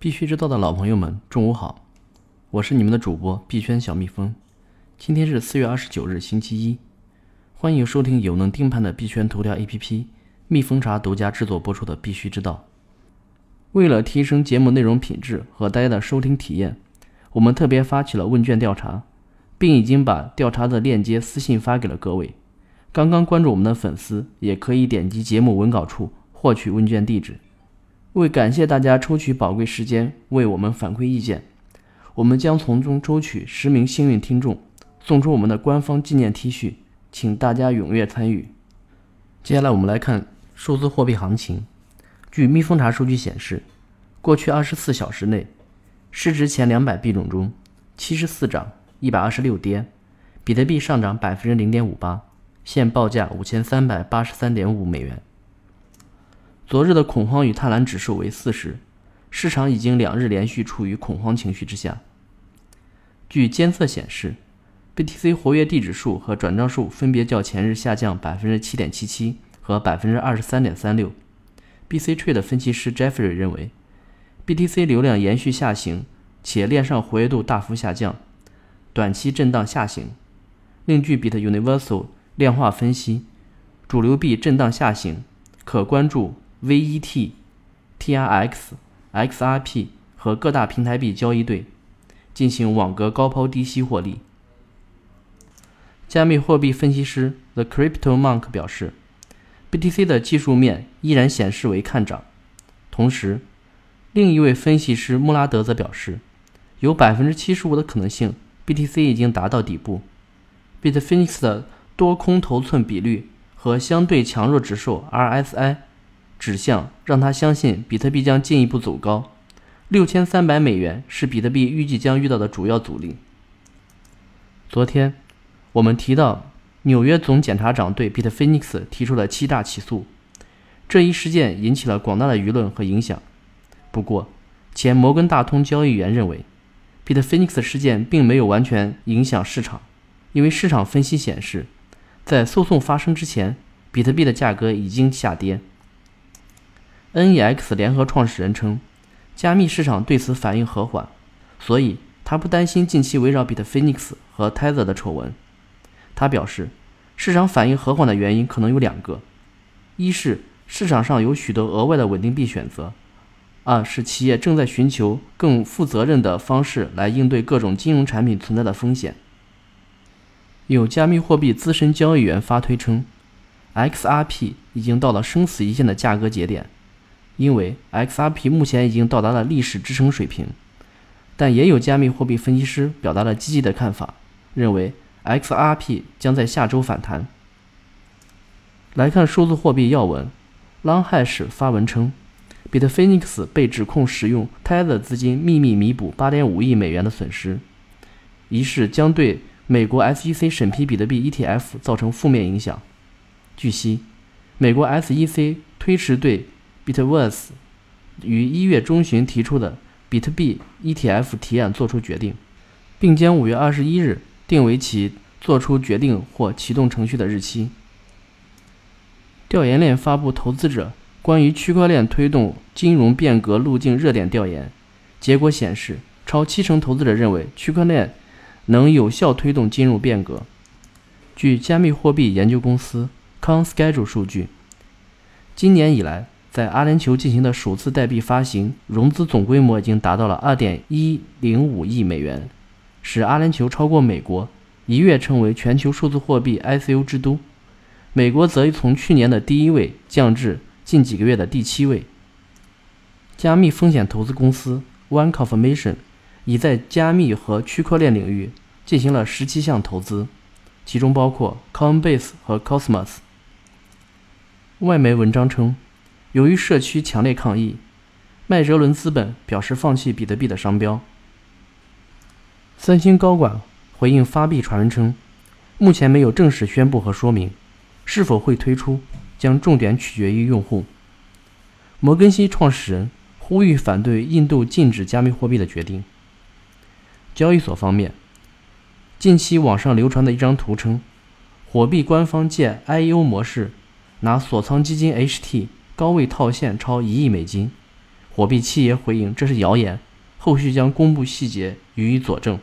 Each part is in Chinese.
必须知道的老朋友们，中午好，我是你们的主播币圈小蜜蜂。今天是四月二十九日，星期一，欢迎收听有能盯盘的币圈头条 APP 蜜蜂茶独家制作播出的《必须知道》。为了提升节目内容品质和大家的收听体验，我们特别发起了问卷调查，并已经把调查的链接私信发给了各位。刚刚关注我们的粉丝也可以点击节目文稿处获取问卷地址。为感谢大家抽取宝贵时间为我们反馈意见，我们将从中抽取十名幸运听众，送出我们的官方纪念 T 恤，请大家踊跃参与。接下来我们来看数字货币行情。据蜜蜂查数据显示，过去二十四小时内，市值前两百币种中，七十四涨，一百二十六跌，比特币上涨百分之零点五八，现报价五千三百八十三点五美元。昨日的恐慌与贪婪指数为四十，市场已经两日连续处于恐慌情绪之下。据监测显示，BTC 活跃地址数和转账数分别较前日下降百分之七点七七和百分之二十三点三六。BC Trade 分析师 Jeffrey 认为，BTC 流量延续下行，且链上活跃度大幅下降，短期震荡下行。另据 Bit Universal 量化分析，主流币震荡下行，可关注。VET、TRX、XRP 和各大平台币交易对进行网格高抛低吸获利。加密货币分析师 The Crypto Monk 表示，BTC 的技术面依然显示为看涨。同时，另一位分析师穆拉德则表示，有百分之七十五的可能性 BTC 已经达到底部。Bitfinex 的多空头寸比率和相对强弱指数 RSI。指向让他相信比特币将进一步走高，六千三百美元是比特币预计将遇到的主要阻力。昨天我们提到，纽约总检察长对 Bitfinex 提出了欺诈起诉，这一事件引起了广大的舆论和影响。不过，前摩根大通交易员认为，Bitfinex 事件并没有完全影响市场，因为市场分析显示，在诉讼发生之前，比特币的价格已经下跌。NEX 联合创始人称，加密市场对此反应和缓，所以他不担心近期围绕 Bitfinex 和 Tether 的丑闻。他表示，市场反应和缓的原因可能有两个：一是市场上有许多额外的稳定币选择；二是企业正在寻求更负责任的方式来应对各种金融产品存在的风险。有加密货币资深交易员发推称，XRP 已经到了生死一线的价格节点。因为 XRP 目前已经到达了历史支撑水平，但也有加密货币分析师表达了积极的看法，认为 XRP 将在下周反弹。来看数字货币要闻，Longhash 发文称，Bitfinex 被指控使用 Tether 资金秘密弥补8.5亿美元的损失，一事将对美国 SEC 审批比特币 ETF 造成负面影响。据悉，美国 SEC 推迟对 Bitverse 于一月中旬提出的比特币 ETF 提案作出决定，并将五月二十一日定为其作出决定或启动程序的日期。调研链发布投资者关于区块链推动金融变革路径热点调研结果显示，超七成投资者认为区块链能有效推动金融变革。据加密货币研究公司 ConSchedule 数据，今年以来。在阿联酋进行的首次代币发行融资总规模已经达到了二点一零五亿美元，使阿联酋超过美国，一跃成为全球数字货币 ICO 之都。美国则从去年的第一位降至近几个月的第七位。加密风险投资公司 One Confirmation 已在加密和区块链领域进行了十七项投资，其中包括 Coinbase 和 Cosmos。外媒文章称。由于社区强烈抗议，麦哲伦资本表示放弃比特币的商标。三星高管回应发币传闻称，目前没有正式宣布和说明是否会推出，将重点取决于用户。摩根西创始人呼吁反对印度禁止加密货币的决定。交易所方面，近期网上流传的一张图称，火币官方借 IEO 模式拿锁仓基金 HT。高位套现超一亿美金，火币七爷回应这是谣言，后续将公布细节予以佐证。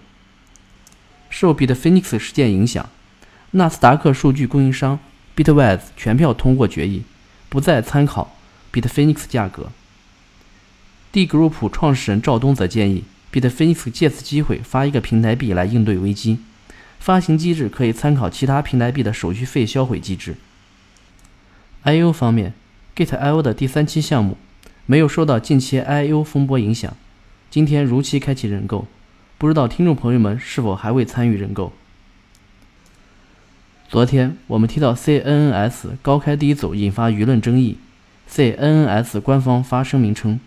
受 Bitfinex 事件影响，纳斯达克数据供应商 Bitwise 全票通过决议，不再参考 Bitfinex 价格。D Group 创始人赵东则建议 Bitfinex 借此机会发一个平台币来应对危机，发行机制可以参考其他平台币的手续费销毁机制。I/O 方面，Gate.io 的第三期项目没有受到近期 I/O 风波影响，今天如期开启认购。不知道听众朋友们是否还未参与认购？昨天我们提到 CNNS 高开低走，引发舆论争议。CNNS 官方发声明称，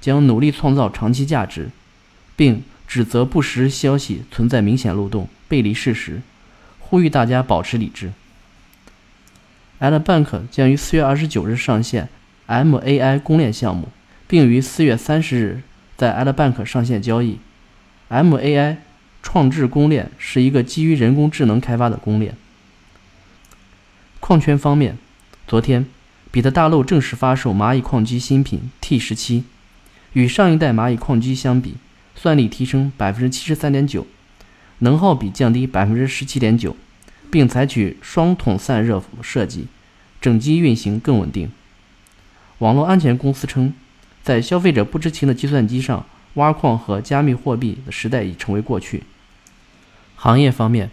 将努力创造长期价值，并指责不实消息存在明显漏洞、背离事实，呼吁大家保持理智。Albank 将于四月二十九日上线 MAI 公链项目，并于四月三十日在 Albank 上线交易。MAI 创智公链是一个基于人工智能开发的公链。矿圈方面，昨天比特大陆正式发售蚂蚁矿机新品 T 十七，与上一代蚂蚁矿机相比，算力提升百分之七十三点九，能耗比降低百分之十七点九，并采取双筒散热设计，整机运行更稳定。网络安全公司称，在消费者不知情的计算机上。挖矿和加密货币的时代已成为过去。行业方面，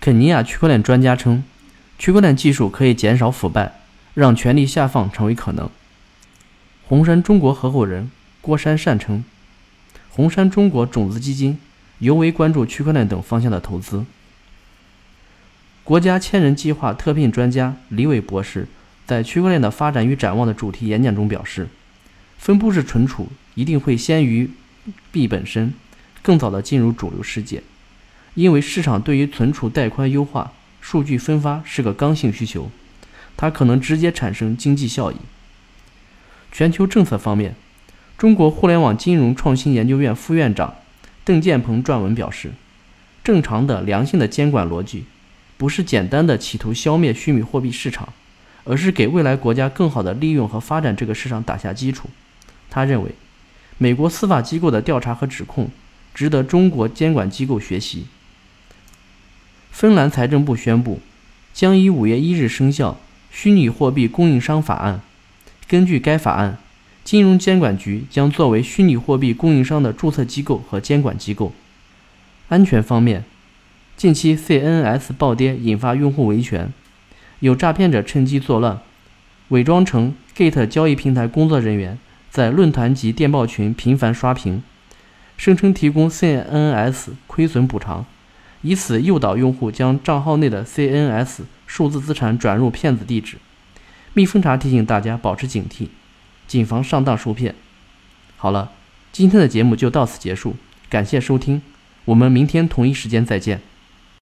肯尼亚区块链专家称，区块链技术可以减少腐败，让权力下放成为可能。红杉中国合伙人郭山善称，红杉中国种子基金尤为关注区块链等方向的投资。国家千人计划特聘专家李伟博士在区块链的发展与展望的主题演讲中表示，分布式存储一定会先于。币本身更早的进入主流世界，因为市场对于存储带宽优化、数据分发是个刚性需求，它可能直接产生经济效益。全球政策方面，中国互联网金融创新研究院副院长邓建鹏撰文表示，正常的、良性的监管逻辑，不是简单的企图消灭虚拟货币市场，而是给未来国家更好的利用和发展这个市场打下基础。他认为。美国司法机构的调查和指控值得中国监管机构学习。芬兰财政部宣布，将于五月一日生效《虚拟货币供应商法案》。根据该法案，金融监管局将作为虚拟货币供应商的注册机构和监管机构。安全方面，近期 CNS 暴跌引发用户维权，有诈骗者趁机作乱，伪装成 Gate 交易平台工作人员。在论坛及电报群频繁刷屏，声称提供 CNS 亏损补偿，以此诱导用户将账号内的 CNS 数字资产转入骗子地址。蜜蜂茶提醒大家保持警惕，谨防上当受骗。好了，今天的节目就到此结束，感谢收听，我们明天同一时间再见。